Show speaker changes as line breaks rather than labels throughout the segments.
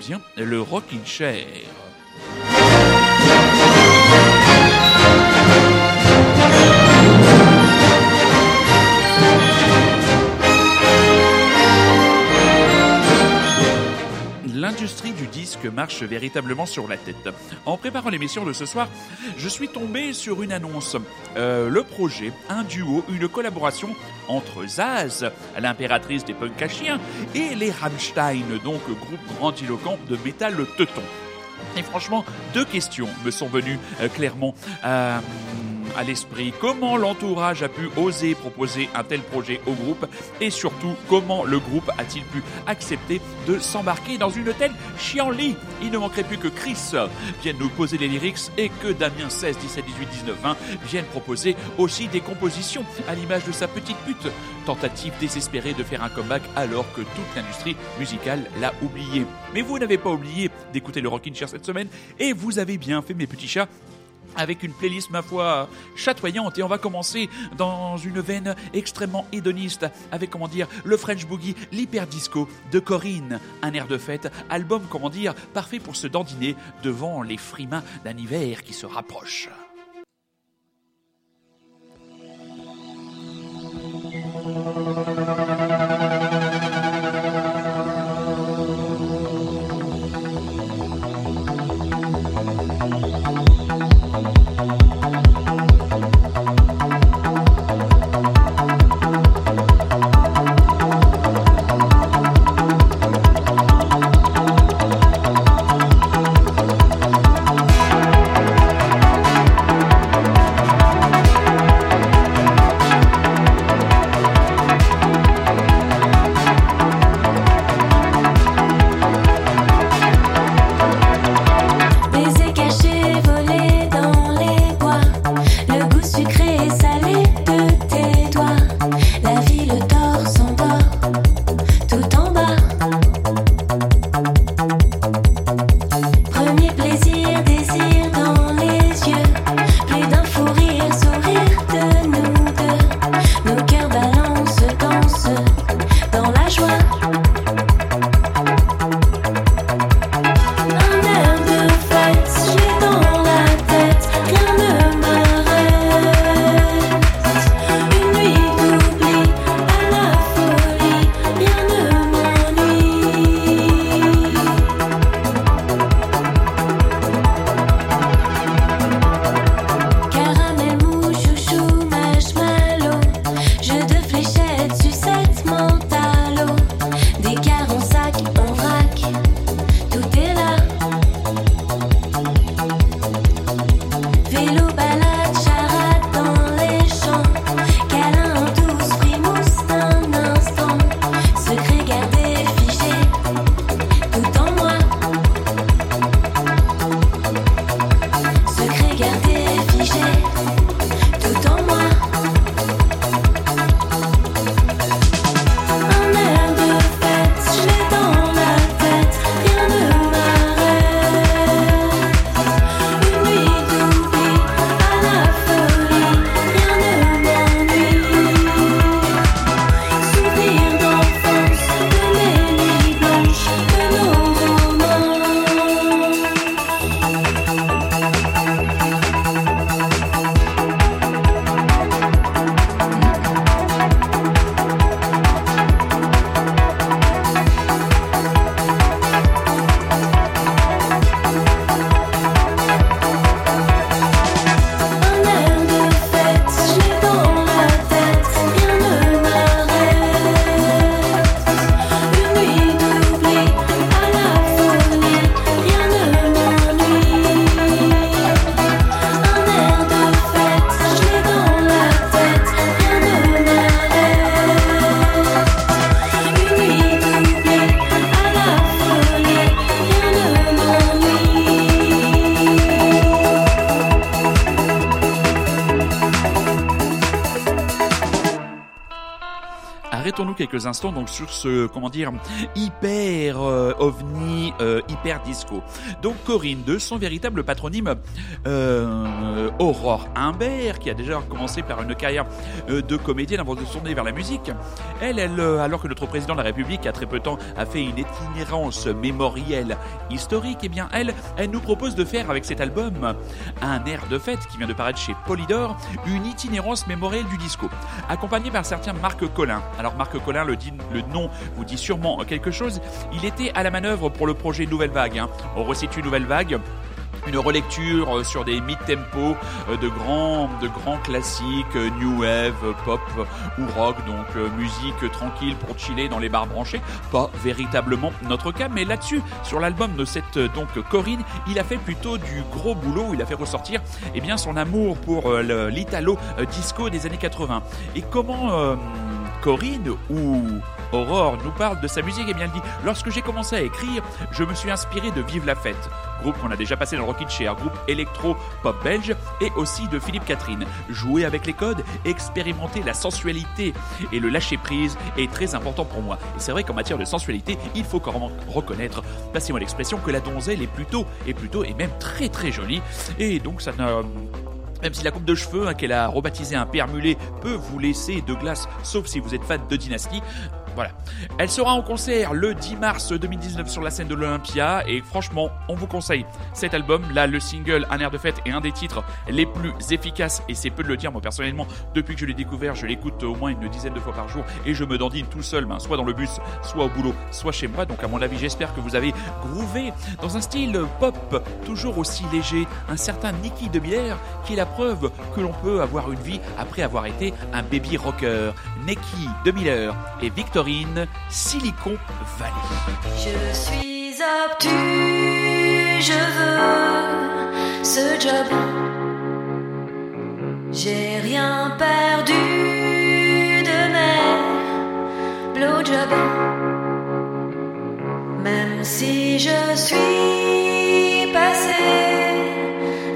bien le Rockin' Chair. Marche véritablement sur la tête. En préparant l'émission de ce soir, je suis tombé sur une annonce. Euh, le projet, un duo, une collaboration entre Zaz, l'impératrice des punks et les Rammstein, donc groupe grandiloquent de métal teuton. Et franchement, deux questions me sont venues euh, clairement. Euh, à l'esprit. Comment l'entourage a pu oser proposer un tel projet au groupe et surtout comment le groupe a-t-il pu accepter de s'embarquer dans une telle chienlit? Il ne manquerait plus que Chris vienne nous poser les lyrics et que Damien 16, 17, 18, 19, 20 vienne proposer aussi des compositions à l'image de sa petite pute. Tentative désespérée de faire un comeback alors que toute l'industrie musicale l'a oublié. Mais vous n'avez pas oublié d'écouter le Rockin' Chair cette semaine et vous avez bien fait mes petits chats avec une playlist, ma foi, chatoyante. Et on va commencer dans une veine extrêmement hédoniste, avec, comment dire, le French Boogie, l'hyper disco de Corinne. Un air de fête, album, comment dire, parfait pour se dandiner devant les frimas d'un hiver qui se rapproche. Instants donc sur ce, comment dire, hyper euh, ovni, euh, hyper disco. Donc Corinne, de son véritable patronyme, euh, Aurore Humbert, qui a déjà commencé par une carrière de comédienne avant de se tourner vers la musique. Elle, elle, alors que notre président de la République a très peu de temps a fait une itinérance mémorielle historique, et eh bien elle, elle nous propose de faire avec cet album un air de fête qui vient de paraître chez Polydor, une itinérance mémorielle du disco, accompagné par certains Marc Collin. Alors Marc Collin, le, le nom vous dit sûrement quelque chose, il était à la manœuvre pour le projet Nouvelle Vague. Hein. On resitue Nouvelle Vague une relecture euh, sur des mid-tempo euh, de grands, de classiques, euh, new wave, pop ou rock, donc musique tranquille pour chiller dans les bars branchés. Pas véritablement notre cas, mais là-dessus, sur l'album de cette donc Corinne, il a fait plutôt du gros boulot. Il a fait ressortir eh bien son amour pour l'italo disco des années 80. Et comment Corinne ou Aurore nous parle de sa musique? Et bien elle dit Lorsque j'ai commencé à écrire, je me suis inspiré de Vive la Fête, groupe qu'on a déjà passé dans Rocket Chair, groupe électro-pop belge, et aussi de Philippe Catherine. Jouer avec les codes, expérimenter la sensualité et le lâcher prise est très important pour moi. Et c'est vrai qu'en matière de sensualité, il faut quand même reconnaître, passez-moi l'expression, que la donzelle est plutôt, est plutôt et même très très jolie. Et donc ça ne même si la coupe de cheveux hein, qu'elle a rebaptisée un permulé peut vous laisser de glace, sauf si vous êtes fan de Dynasty, voilà. Elle sera en concert le 10 mars 2019 sur la scène de l'Olympia et franchement, on vous conseille cet album. Là, le single Un air de fête est un des titres les plus efficaces et c'est peu de le dire. Moi, personnellement, depuis que je l'ai découvert, je l'écoute au moins une dizaine de fois par jour et je me dandine tout seul, ben, soit dans le bus, soit au boulot, soit chez moi. Donc, à mon avis, j'espère que vous avez groové dans un style pop toujours aussi léger, un certain Nicky de bière qui est la preuve que l'on peut avoir une vie après avoir été un baby rocker. Nicky de Miller et Victor Silicon Valley.
Je suis obtus, je veux ce job. J'ai rien perdu de mes blowjobs. Même si je suis passé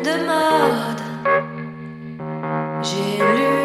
de mode, j'ai lu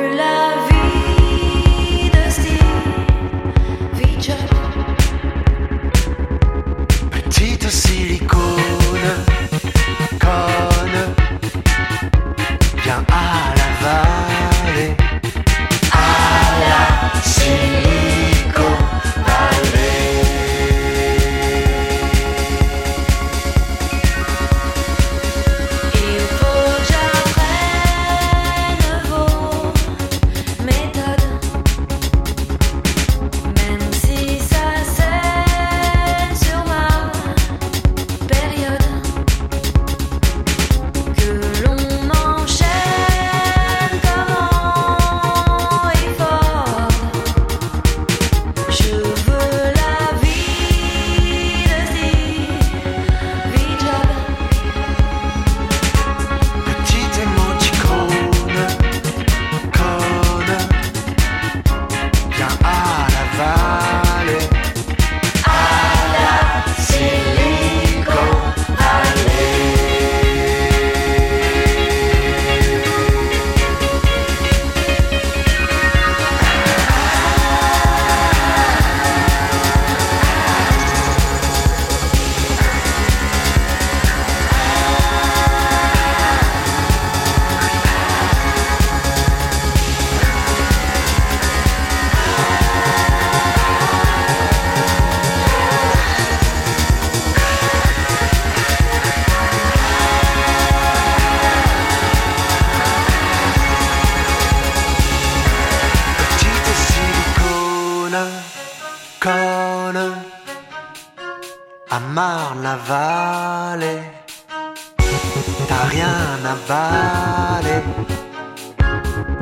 T'as rien à valer,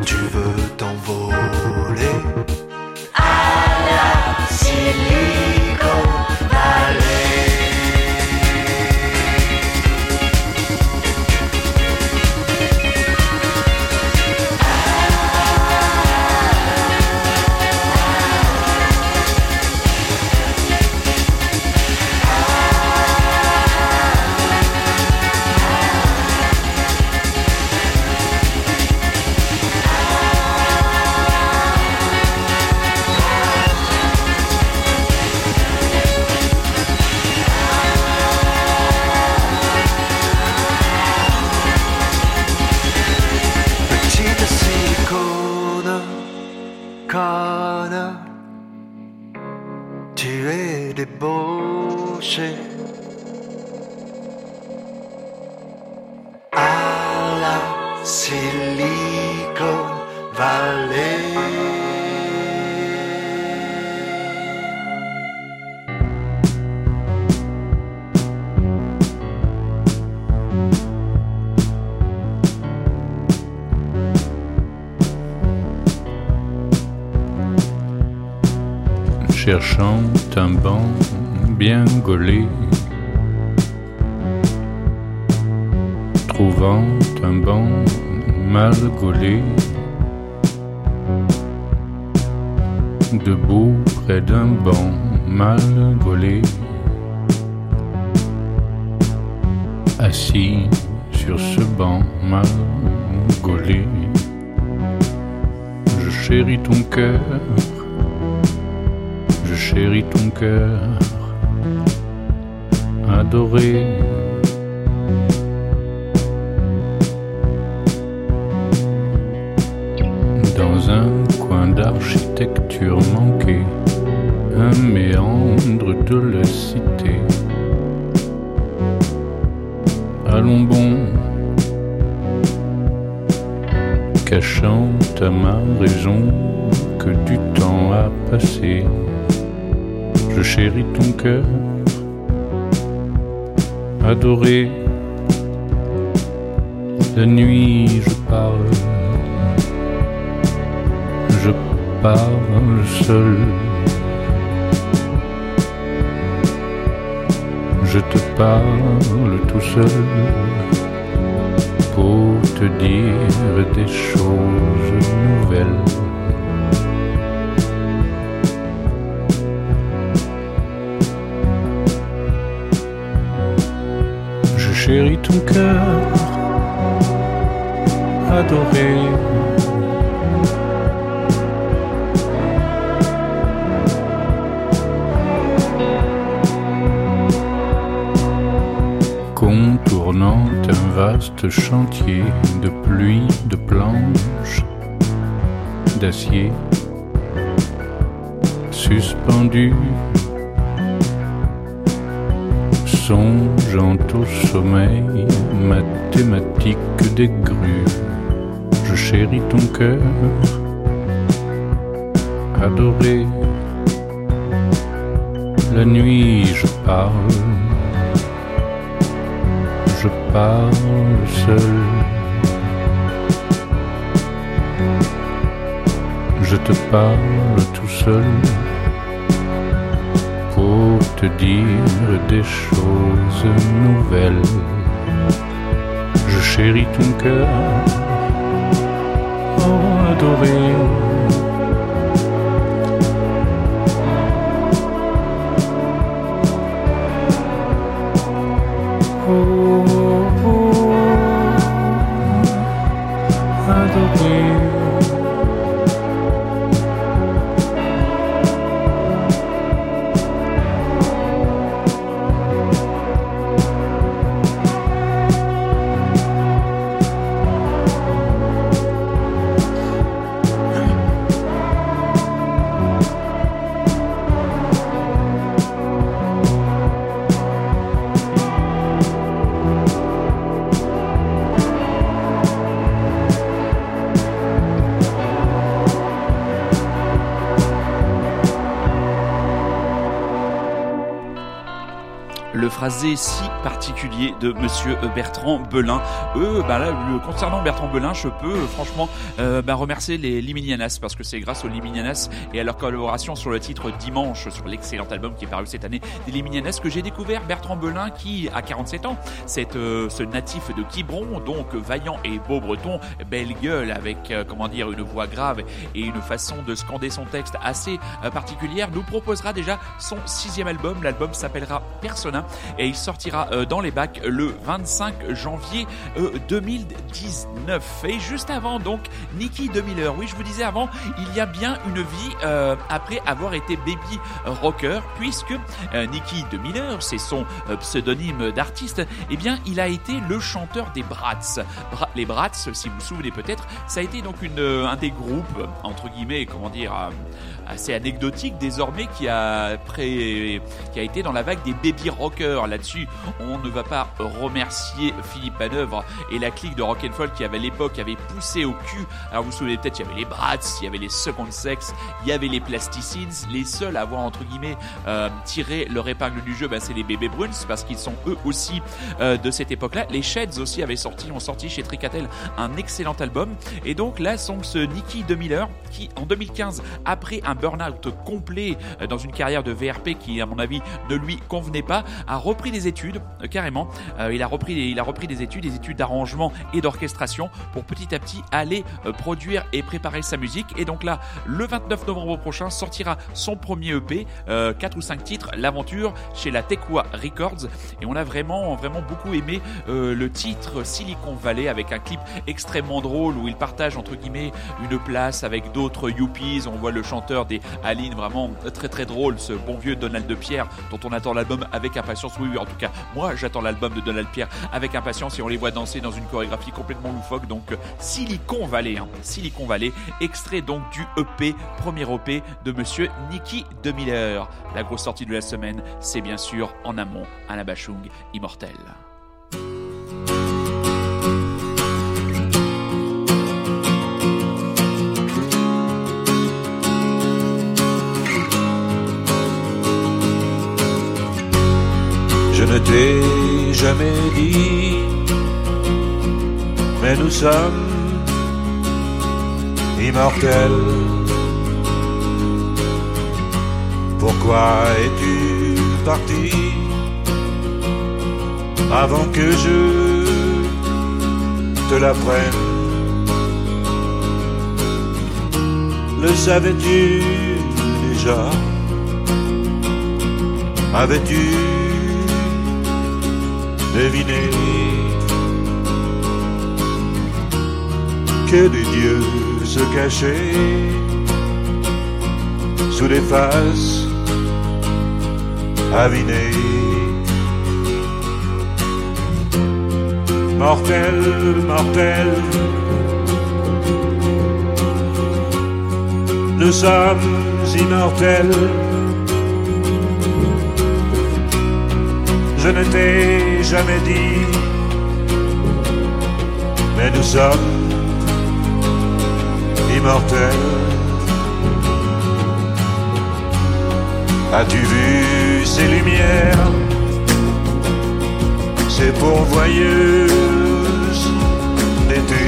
tu veux t'envoler. À la
ton cœur je chéris ton cœur adoré. Dans un coin d'architecture manquée, un méandre de la cité. Allons bon, cachant à ma raison du temps a passé je chéris ton cœur, adoré. La nuit, je parle, je parle seul. Je te parle tout seul pour te dire des choses nouvelles. Chéris ton cœur, adoré. Contournant un vaste chantier de pluie, de planches, d'acier, suspendu songeant au sommeil mathématique des grues. Je chéris ton cœur, adoré. La nuit, je parle, je parle seul. Je te parle tout seul pour te dire des choses nouvelles. Je chéris ton cœur, oh adoré.
De Monsieur Bertrand Belin. Eux, bah là, concernant Bertrand Belin, je peux euh, franchement euh, bah, remercier les Liminianas parce que c'est grâce aux Liminianas et à leur collaboration sur le titre Dimanche sur l'excellent album qui est paru cette année des Liminianas que j'ai découvert Bertrand Belin qui a 47 ans, c'est euh, ce natif de Quiberon, donc vaillant et beau breton, belle gueule avec euh, comment dire une voix grave et une façon de scander son texte assez euh, particulière, nous proposera déjà son sixième album. L'album s'appellera Persona et il sortira euh, dans les bacs le 25 janvier euh, 2019. Et juste avant donc Nicky 2000 Oui, je vous disais avant, il y a bien une vie euh, après avoir été baby rocker puisque euh, Nicky 2000 c'est son euh, pseudonyme d'artiste, eh bien il a été le chanteur des Brats. Bra- les Brats, si vous vous souvenez peut-être, ça a été donc euh, un des groupes entre guillemets, comment dire, euh, assez anecdotique désormais qui a pré- qui a été dans la vague des baby rockers. Là-dessus, on ne va pas remercier Philippe Manœuvre et la clique de Rock'n'Folk qui avait à l'époque avait poussé au cul. Alors vous vous souvenez peut-être, il y avait les Brats, il y avait les Second Sex, il y avait les Plasticines. Les seuls à avoir entre guillemets euh, tiré leur épingle du jeu, bah, c'est les Bébés Bruns parce qu'ils sont eux aussi euh, de cette époque-là. Les Sheds aussi avaient sorti, ont sorti chez Tricatel un excellent album. Et donc là, sont ce Nicky 2000 qui en 2015, après un burn-out complet euh, dans une carrière de VRP qui, à mon avis, ne lui convenait pas, a repris des études euh, carrément. Euh, il a repris, il a repris des études, des études d'arrangement et d'orchestration pour petit à petit aller produire et préparer sa musique. Et donc là, le 29 novembre prochain sortira son premier EP, euh, 4 ou 5 titres, l'aventure chez la Tekwa Records. Et on a vraiment, vraiment beaucoup aimé le titre Silicon Valley avec un clip extrêmement drôle où il partage entre guillemets une place avec d'autres yuppies. On voit le chanteur des Aline vraiment très très drôle, ce bon vieux Donald de Pierre dont on attend l'album avec impatience. Oui, oui, en tout cas, moi j'attends l'album de Donald Pierre avec impatience et on les voit danser dans une chorégraphie complètement loufoque. Donc euh, Silicon Valley, hein, Silicon Valley, extrait donc du EP, premier EP de Monsieur Nicky de Miller. La grosse sortie de la semaine, c'est bien sûr en amont un Abachung immortel.
Je ne t'ai jamais dit, mais nous sommes immortels. Pourquoi es-tu parti avant que je te l'apprenne? Le savais-tu déjà? Avais-tu deviné que des dieux se cachaient sous des faces avinées. Mortel, mortel, nous sommes immortels. Je ne t'ai jamais dit, mais nous sommes immortels. As-tu vu ces lumières, ces pourvoyeuses d'été,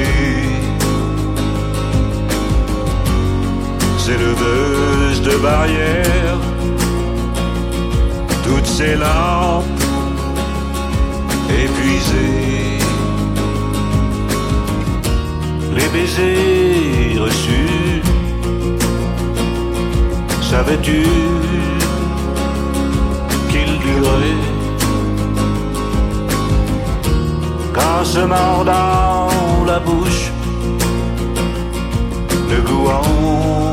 ces leveuses de barrières, toutes ces lampes épuisées, les baisers reçus, savais-tu qu'il durait Qu'en se mordant la bouche, le goût en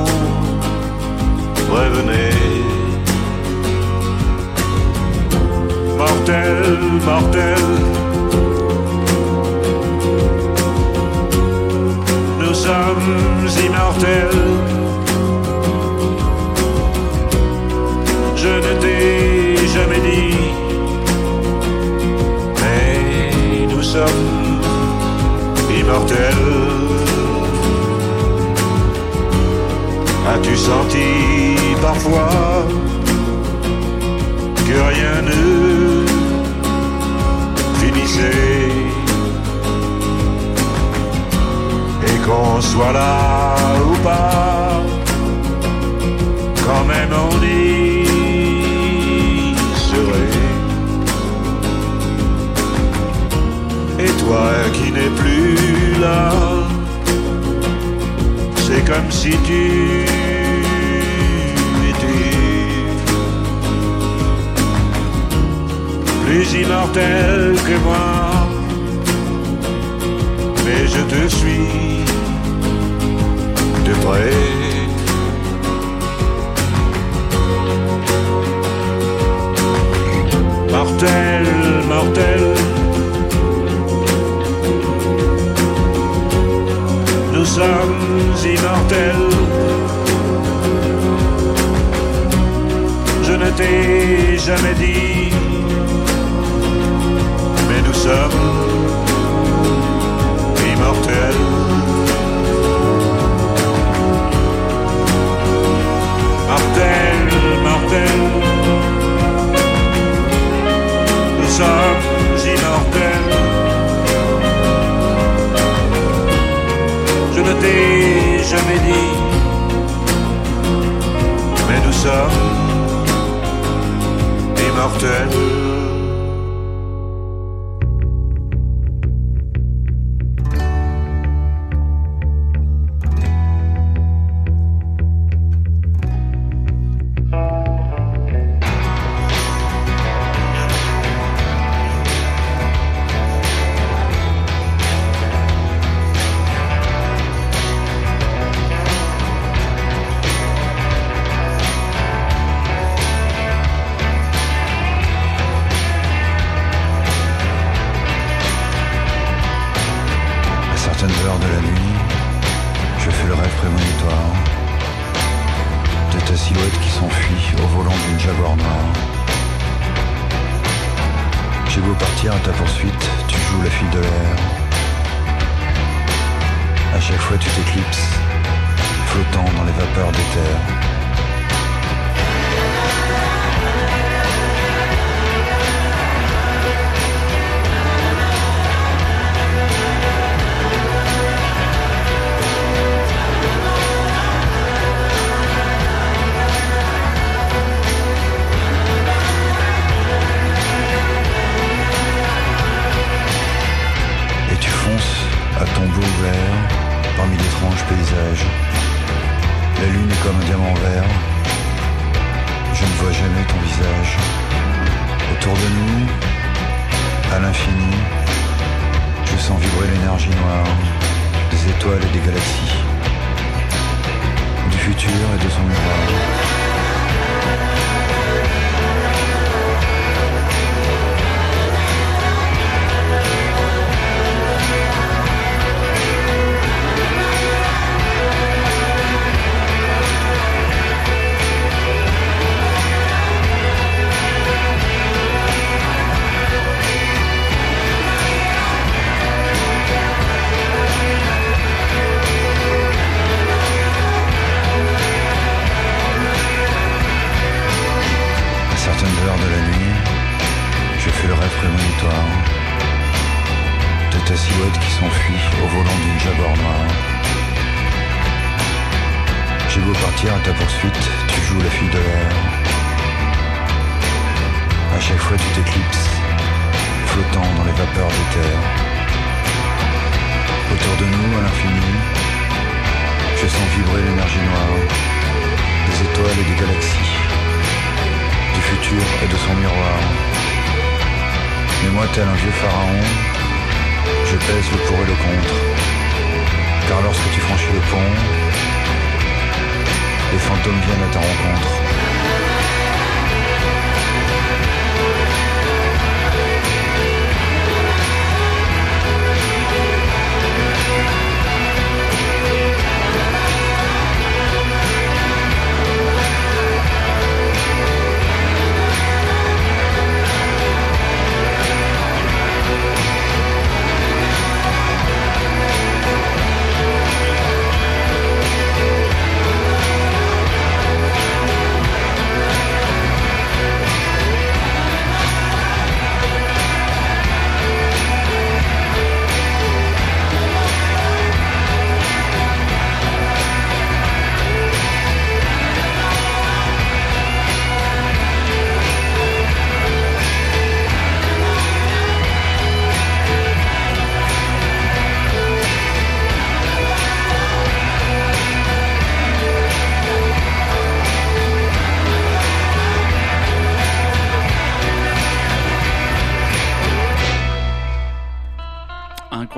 Nous sommes immortels. Mais nous sommes immortels.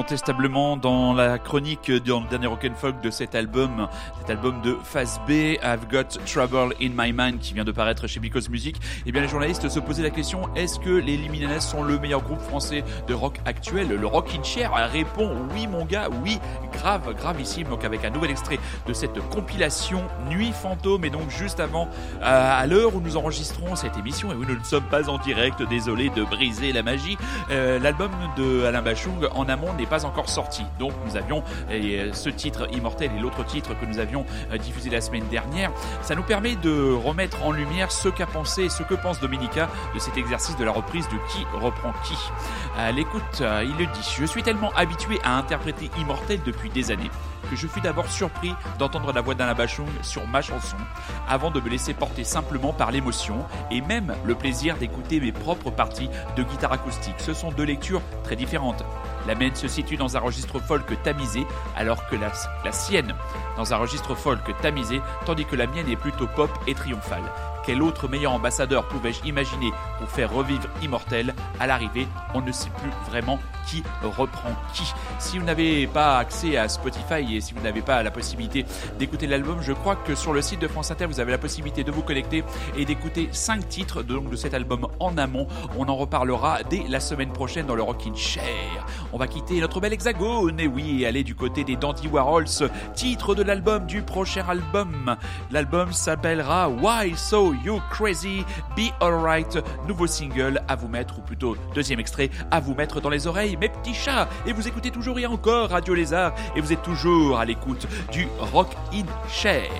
Incontestablement dans la chronique dans le dernier rock'n'folk de cet album, cet album de phase B, I've Got Trouble in My Mind, qui vient de paraître chez Because Music. Eh bien, les journalistes se posaient la question est-ce que les Liminanes sont le meilleur groupe français de rock actuel? Le Rock in Chair répond oui, mon gars, oui, grave, gravissime. Donc, avec un nouvel extrait de cette compilation Nuit Fantôme, et donc juste avant, euh, à l'heure où nous enregistrons cette émission, et où nous ne sommes pas en direct, désolé de briser la magie, euh, l'album de Alain Bachung en amont n'est pas encore sorti. Donc nous avions euh, ce titre Immortel et l'autre titre que nous avions euh, diffusé la semaine dernière. Ça nous permet de remettre en lumière ce qu'a pensé ce que pense Dominica de cet exercice de la reprise de qui reprend qui. À l'écoute, euh, il le dit, je suis tellement habitué à interpréter Immortel depuis des années que je fus d'abord surpris d'entendre la voix d'Alain Bachung sur ma chanson, avant de me laisser porter simplement par l'émotion et même le plaisir d'écouter mes propres parties de guitare acoustique. Ce sont deux lectures très différentes. La mienne se situe dans un registre folk tamisé, alors que la, la sienne dans un registre folk tamisé, tandis que la mienne est plutôt pop et triomphale. Quel autre meilleur ambassadeur pouvais-je imaginer pour faire revivre Immortel? À l'arrivée, on ne sait plus vraiment qui reprend qui. Si vous n'avez pas accès à Spotify et si vous n'avez pas la possibilité d'écouter l'album, je crois que sur le site de France Inter, vous avez la possibilité de vous connecter et d'écouter 5 titres de, cet album en amont. On en reparlera dès la semaine prochaine dans le Rockin' Chair. On va quitter notre bel hexagone, et oui, aller du côté des Dandy Warhols, titre de l'album du prochain album. L'album s'appellera Why So You Crazy Be Alright, nouveau single à vous mettre, ou plutôt deuxième extrait, à vous mettre dans les oreilles, mes petits chats. Et vous écoutez toujours et encore Radio Lézard, et vous êtes toujours à l'écoute du Rock in Chair.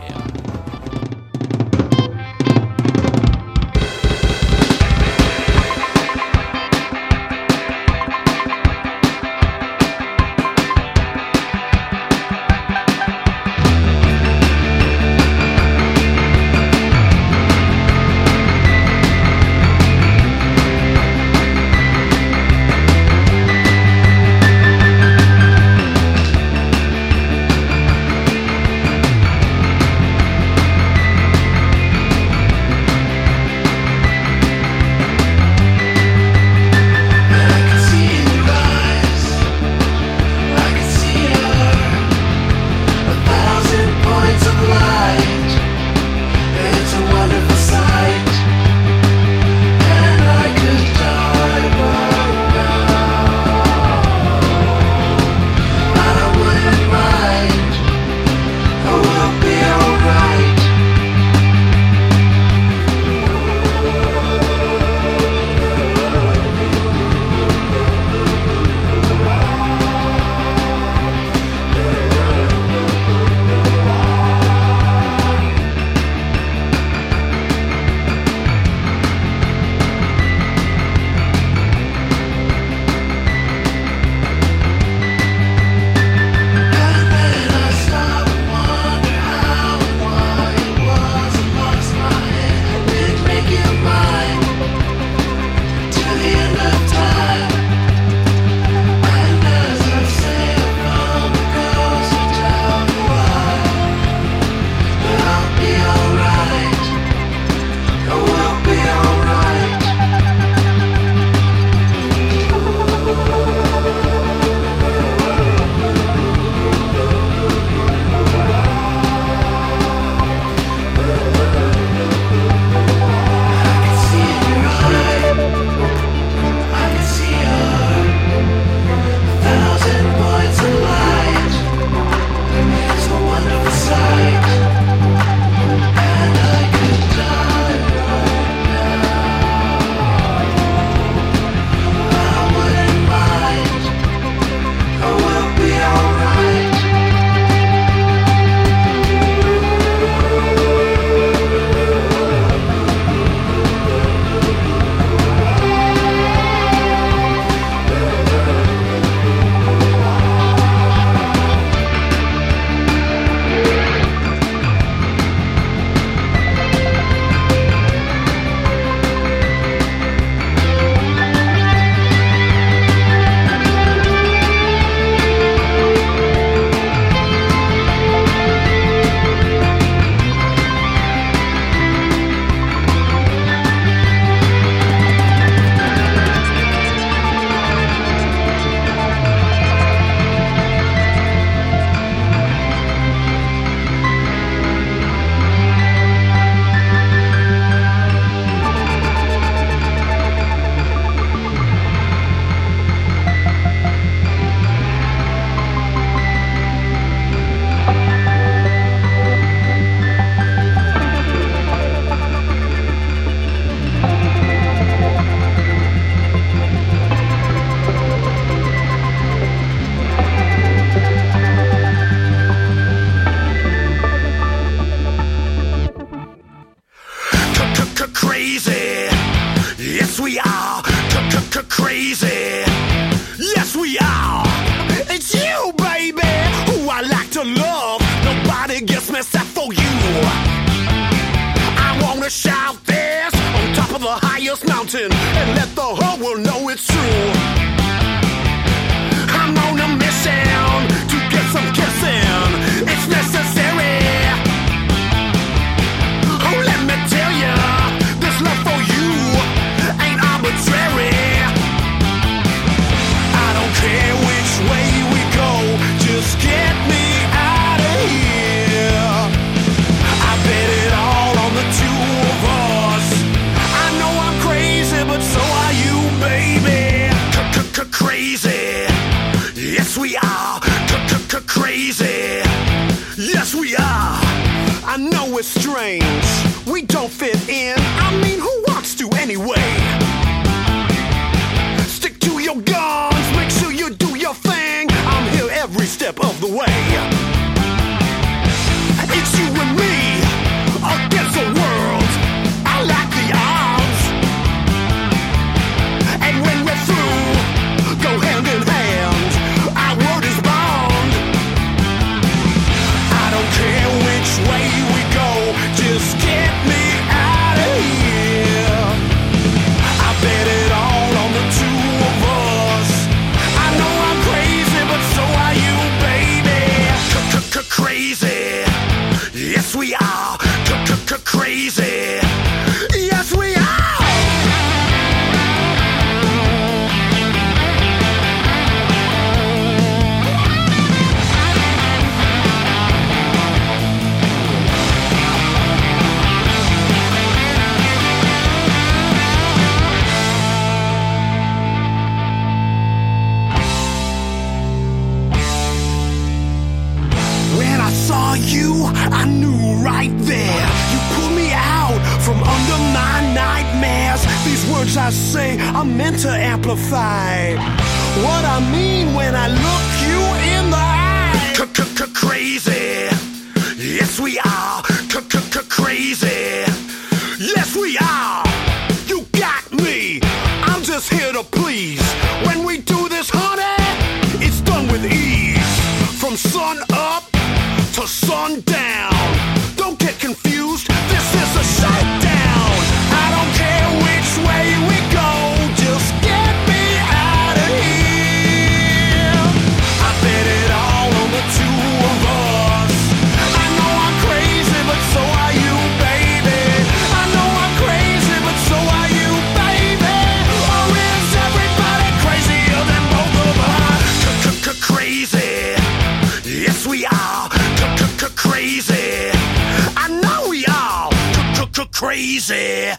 Crazy.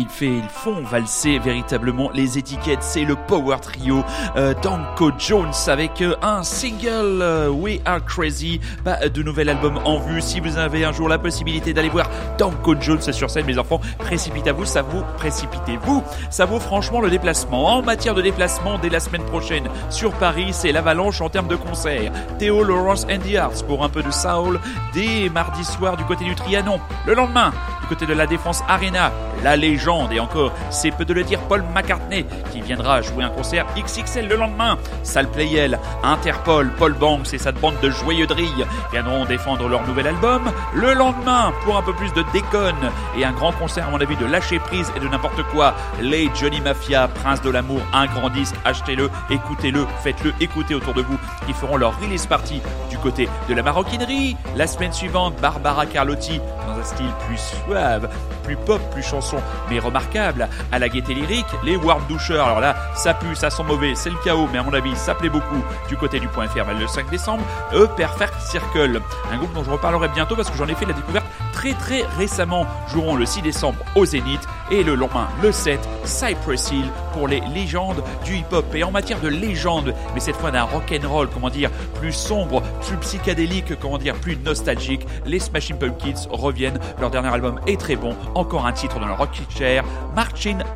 Il fait, ils font valser véritablement les étiquettes. C'est le Power Trio euh, Danko Jones avec euh, un single euh, We Are Crazy, pas de nouvel album en vue. Si vous avez un jour la possibilité d'aller voir Danko Jones sur scène, mes enfants, précipitez-vous, ça vaut précipitez-vous, ça vaut franchement le déplacement. En matière de déplacement, dès la semaine prochaine sur Paris, c'est l'avalanche en termes de concerts. Théo Lawrence and the Arts pour un peu de soul dès mardi soir du côté du Trianon. Le lendemain, du côté de la Défense Arena, la légende et encore, c'est peu de le dire, Paul McCartney qui viendra jouer un concert XXL le lendemain. Salle Playel, Interpol, Paul Banks et sa bande de joyeux drilles viendront défendre leur nouvel album. Le lendemain, pour un peu plus de déconne et un grand concert à mon avis de lâcher prise et de n'importe quoi, les Johnny Mafia, Prince de l'amour, un grand disque, achetez-le, écoutez-le, faites-le écouter autour de vous. Ils feront leur release party du côté de la maroquinerie. La semaine suivante, Barbara Carlotti dans un style plus suave, plus pop, plus chanson, mais remarquable. À la gaieté lyrique, les Warm Doucheurs. Alors là, ça pue, ça sent mauvais, c'est le chaos, mais à mon avis, ça plaît beaucoup du côté du point .fr le 5 décembre. E Perfect Circle, un groupe dont je reparlerai bientôt parce que j'en ai fait la découverte très très récemment. Joueront le 6 décembre au Zénith et le lendemain, le 7, Cypress Hill pour les légendes du hip-hop. Et en matière de légende, mais cette fois d'un rock'n'roll, comment dire, plus sombre, plus psychédélique, comment dire, plus nostalgique, les Smashing Pumpkins reviennent. Leur dernier album est très bon. Encore un titre dans le Rocky On.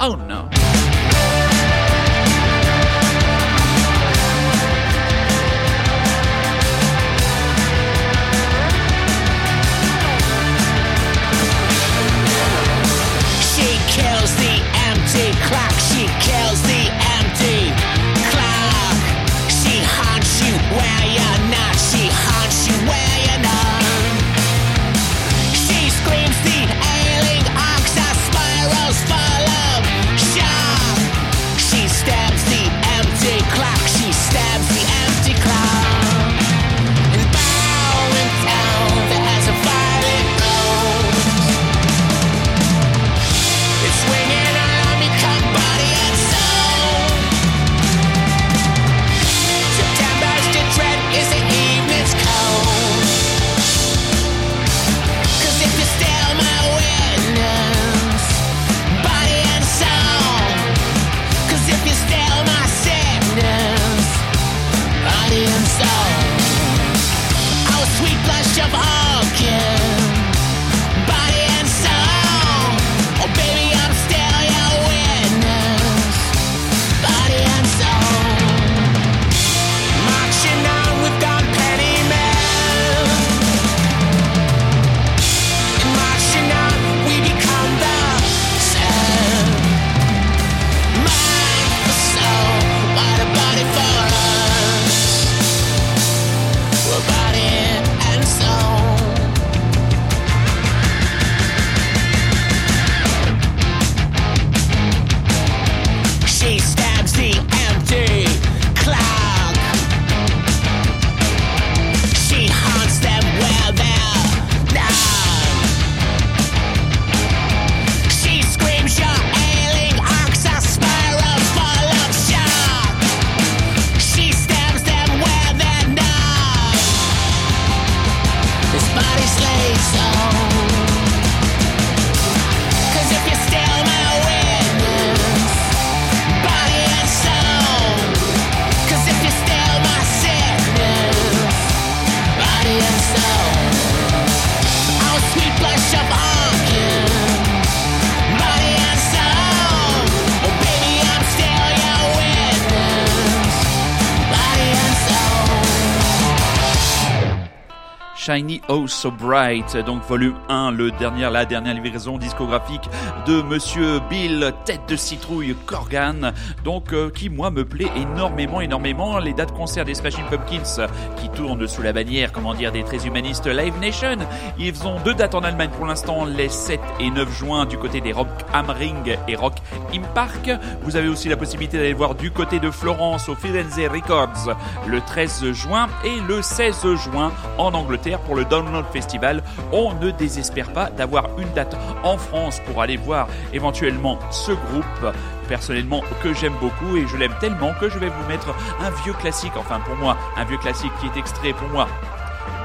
Oh, she kills the empty clock. She kills the empty clock. She haunts you where
Shiny Oh So Bright, donc volume 1, le la dernière livraison discographique de Monsieur Bill Tête de Citrouille Corgan, donc euh, qui moi me plaît énormément, énormément. Les dates concerts des Smashing Pumpkins qui tournent sous la bannière, comment dire, des très humanistes Live Nation. Ils ont deux dates en Allemagne pour l'instant, les 7 et 9 juin du côté des Rock am Ring et Rock im Park. Vous avez aussi la possibilité d'aller voir du côté de Florence au Firenze Records le 13 juin et le 16 juin en Angleterre pour le Download Festival. On ne désespère pas d'avoir une date en France pour aller voir éventuellement ce groupe personnellement que j'aime beaucoup et je l'aime tellement que je vais vous mettre un vieux classique, enfin pour moi un vieux classique qui est extrait pour moi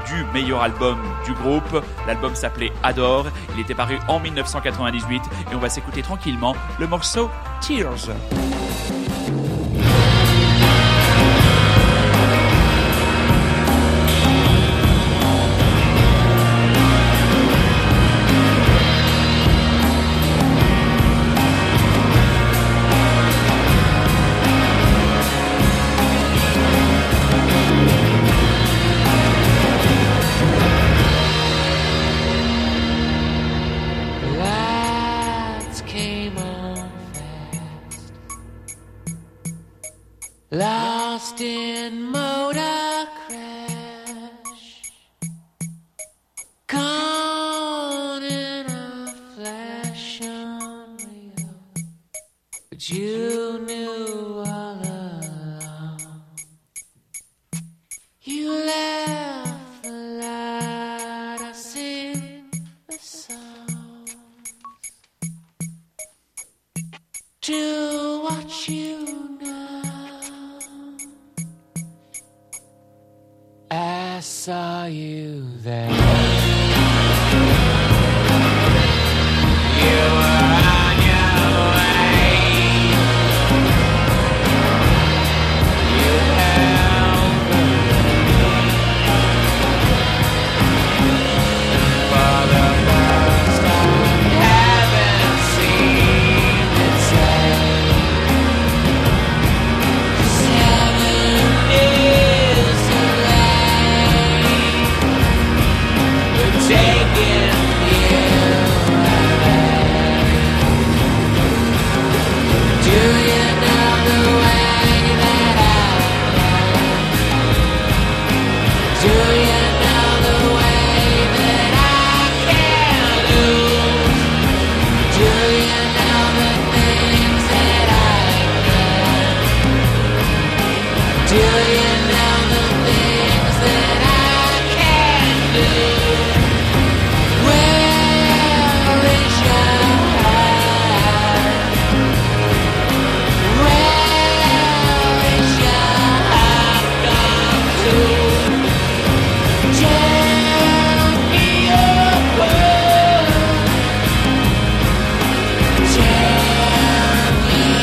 du meilleur album du groupe. L'album s'appelait Adore, il était paru en 1998 et on va s'écouter tranquillement le morceau Tears.
In motor crash. Gone in a flash unreal. But you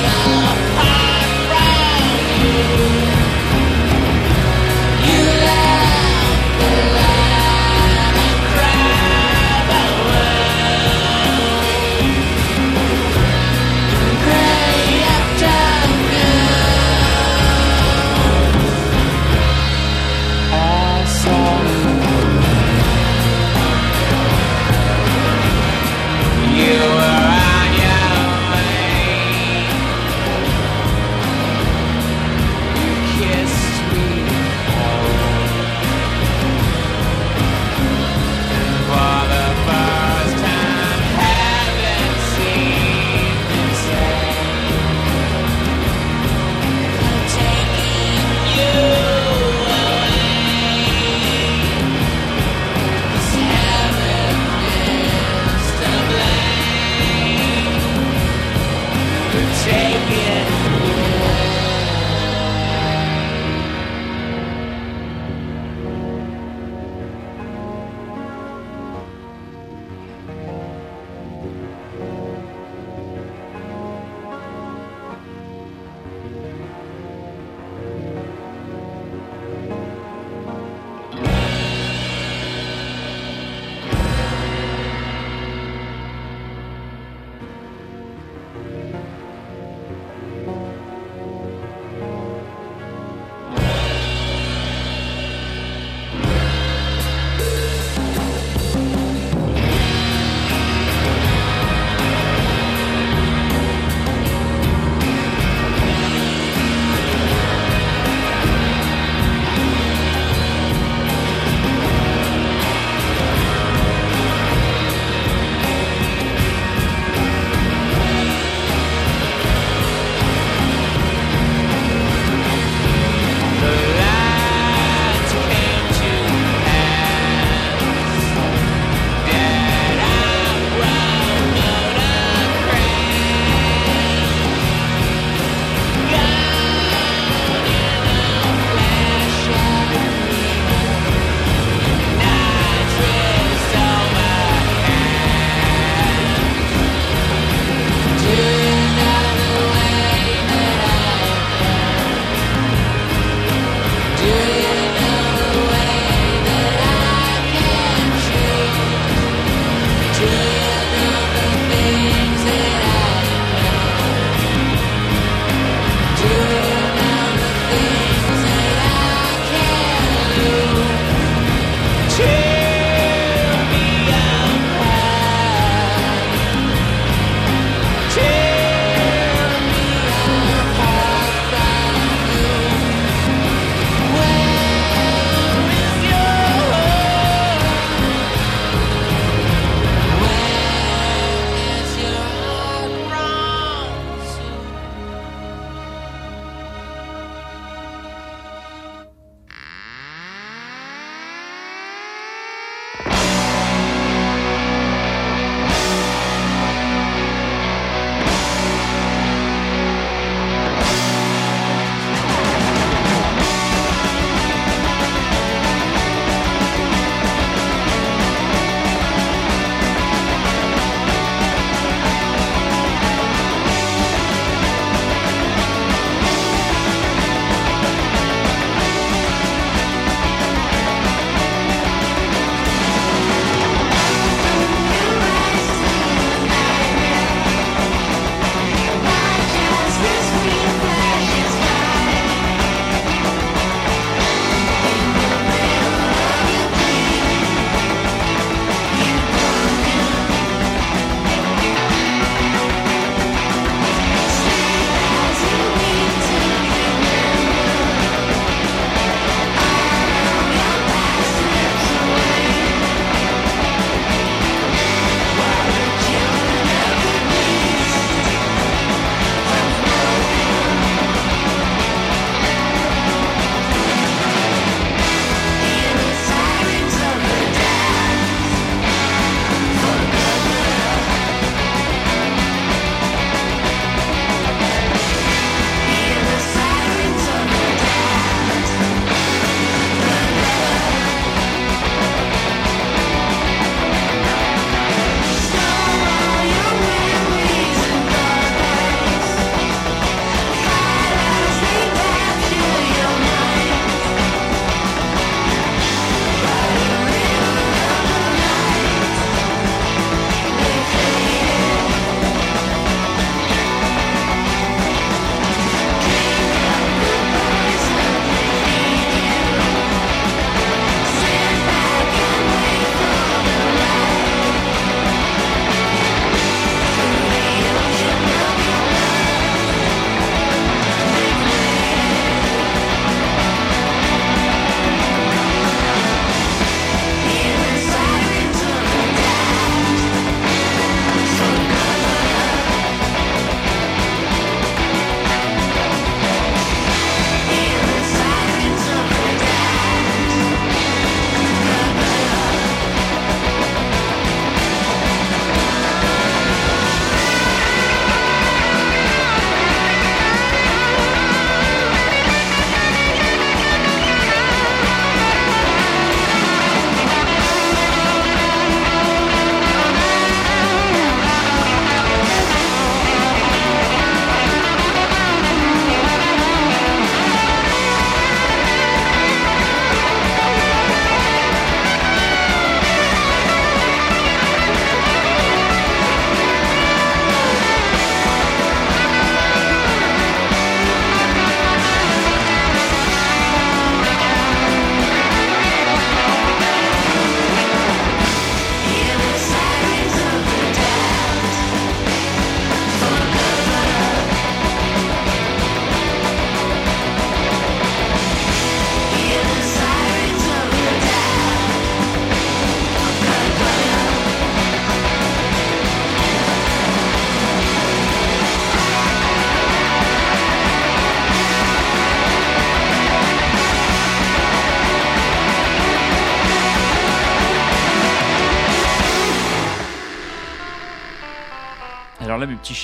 me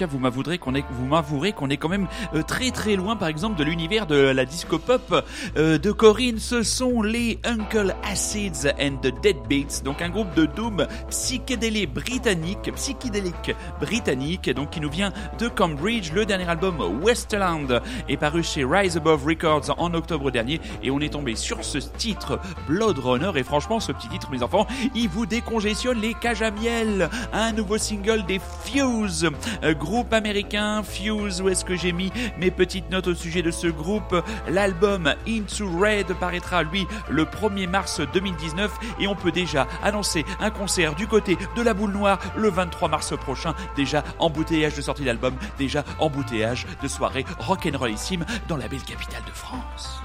Vous m'avouerez qu'on est, vous m'avouerez qu'on est quand même euh, très très loin, par exemple, de l'univers de la disco pop euh, de Corinne. Ce sont les Uncle Acids and the Deadbeats, donc un groupe de doom psychédélique britannique, psychédélique britannique, donc qui nous vient de Cambridge. Le dernier album Westerland est paru chez Rise Above Records en octobre dernier, et on est tombé sur ce titre Blood Runner. Et franchement, ce petit titre, mes enfants, il vous décongestionne les cages à miel. Un nouveau single des Fuse, euh, groupe américain Fuse. Où est-ce que j'ai mis mes petites notes au sujet de ce groupe? L'album Into Red paraîtra lui le 1er mars 2019 et on peut déjà annoncer un concert du côté de la boule noire le 23 mars prochain. Déjà embouteillage de sortie d'album, déjà embouteillage de soirée rock'n'rollissime dans la belle capitale de France.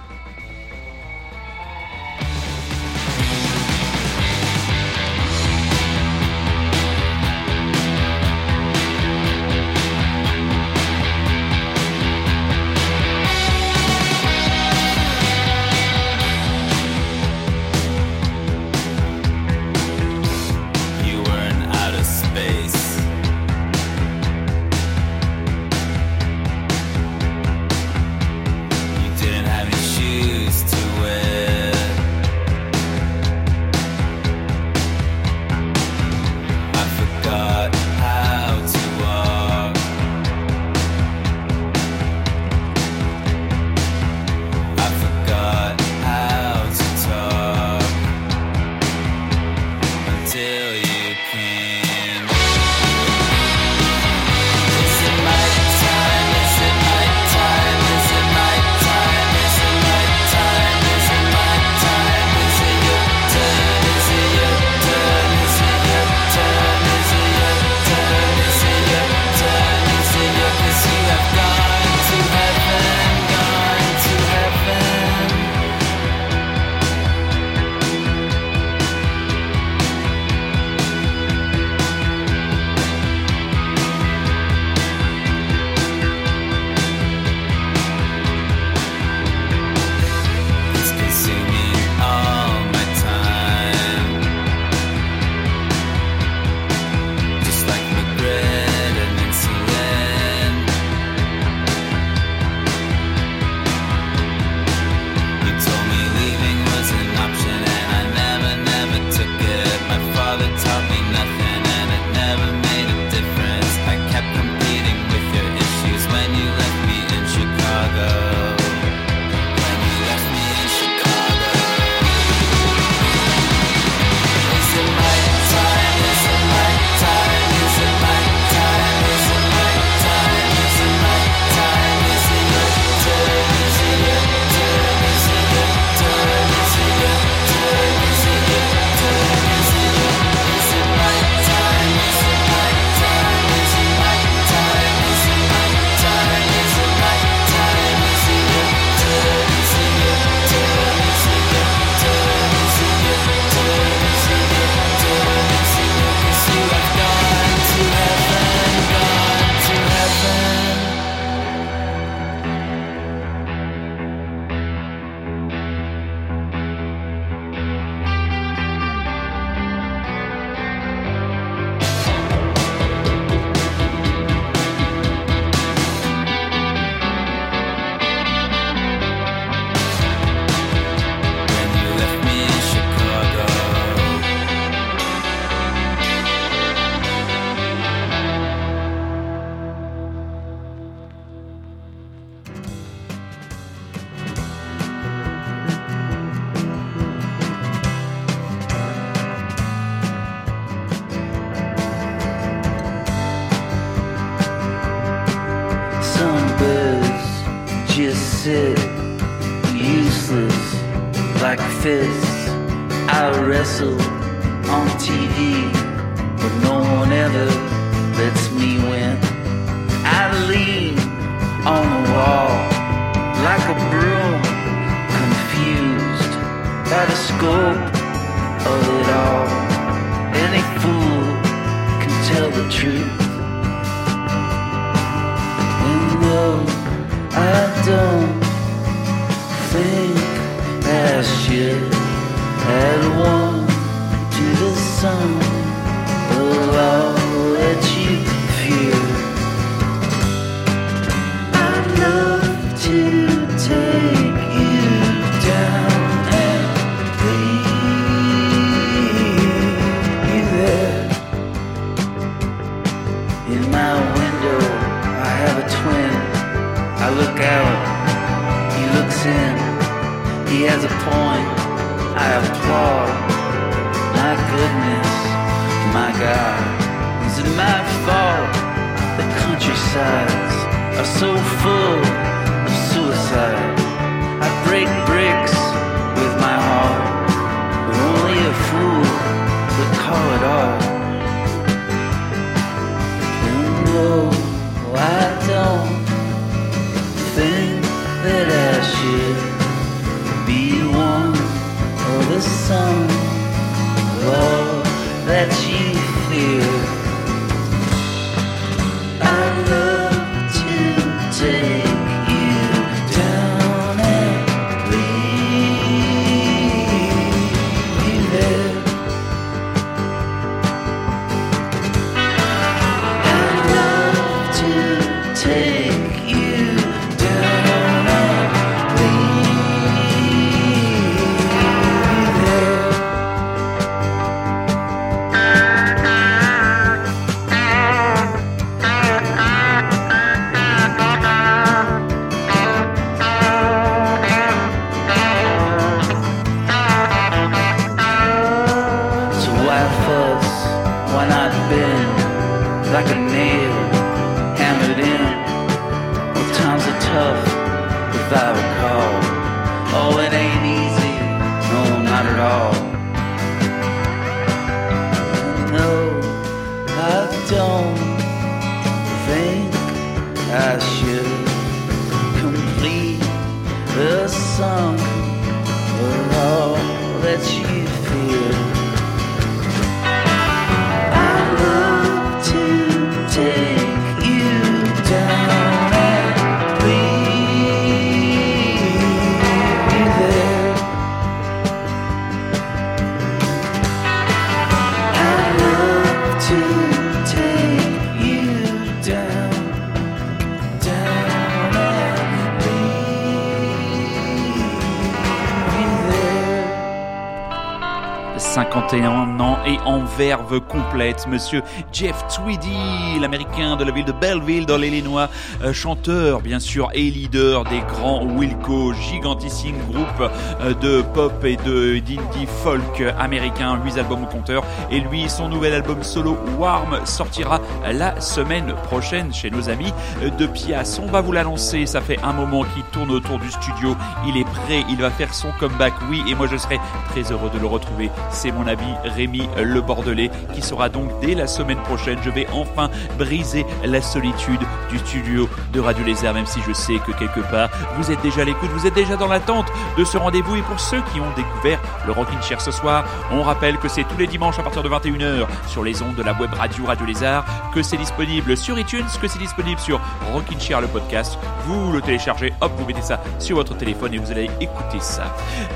Monsieur Jeff Tweedy, l'américain de la ville de Belleville dans l'Illinois, euh, chanteur bien sûr et leader des grands Wilco, gigantissime groupe euh, de pop et de d'indie folk américain, 8 albums au compteur. Et lui son nouvel album solo Warm sortira la semaine prochaine chez nos amis de Pias. On va vous l'annoncer, ça fait un moment qu'il tourne autour du studio, il est prêt, il va faire son comeback, oui, et moi je serai très heureux de le retrouver. C'est mon ami Rémi Le Bordelais qui sera donc dès la semaine prochaine. Je vais enfin briser la solitude du studio de Radio Lézard, même si je sais que quelque part vous êtes déjà à l'écoute, vous êtes déjà dans l'attente de ce rendez-vous. Et pour ceux qui ont découvert le Rockin' Chair ce soir, on rappelle que c'est tous les dimanches à partir de 21h sur les ondes de la web radio Radio Lézard, que c'est disponible sur iTunes, que c'est disponible sur Rockin' Chair le podcast. Vous le téléchargez, hop, vous mettez ça sur votre téléphone et vous allez écouter ça.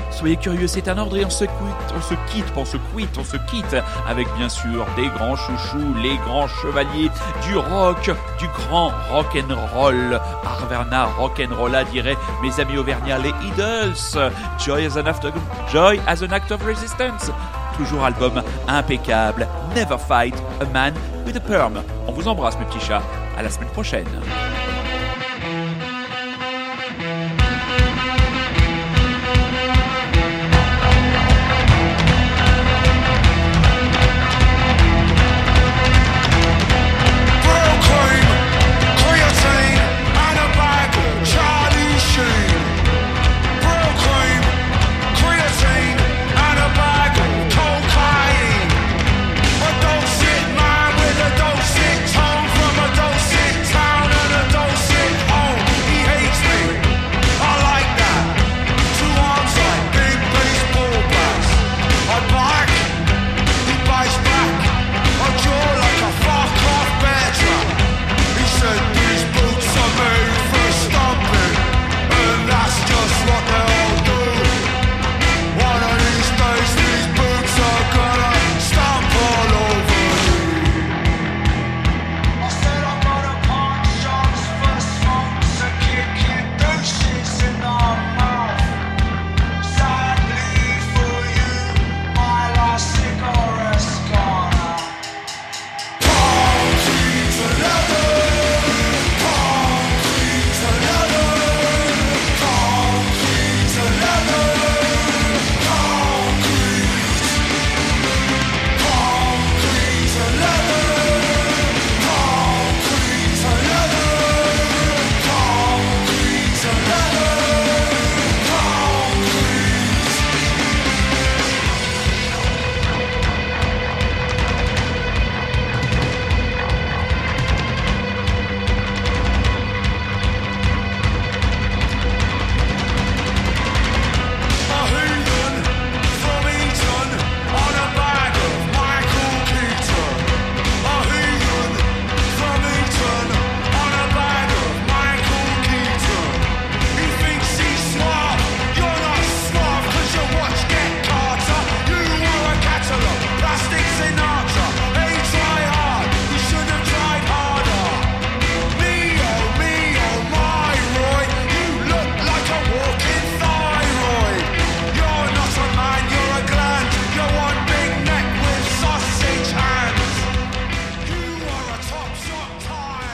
Soyez curieux, c'est un ordre et on se quitte, on se quitte, on se quitte, on se quitte avec bien sûr des grands chouchous, les grands chevaliers du rock, du grand rock and roll. Arverna rock and rolla dirait mes amis auvergnats les Idols. Joy as an of, Joy as an act of resistance. Toujours album impeccable. Never fight a man with a perm. On vous embrasse mes petits chats. À la semaine prochaine.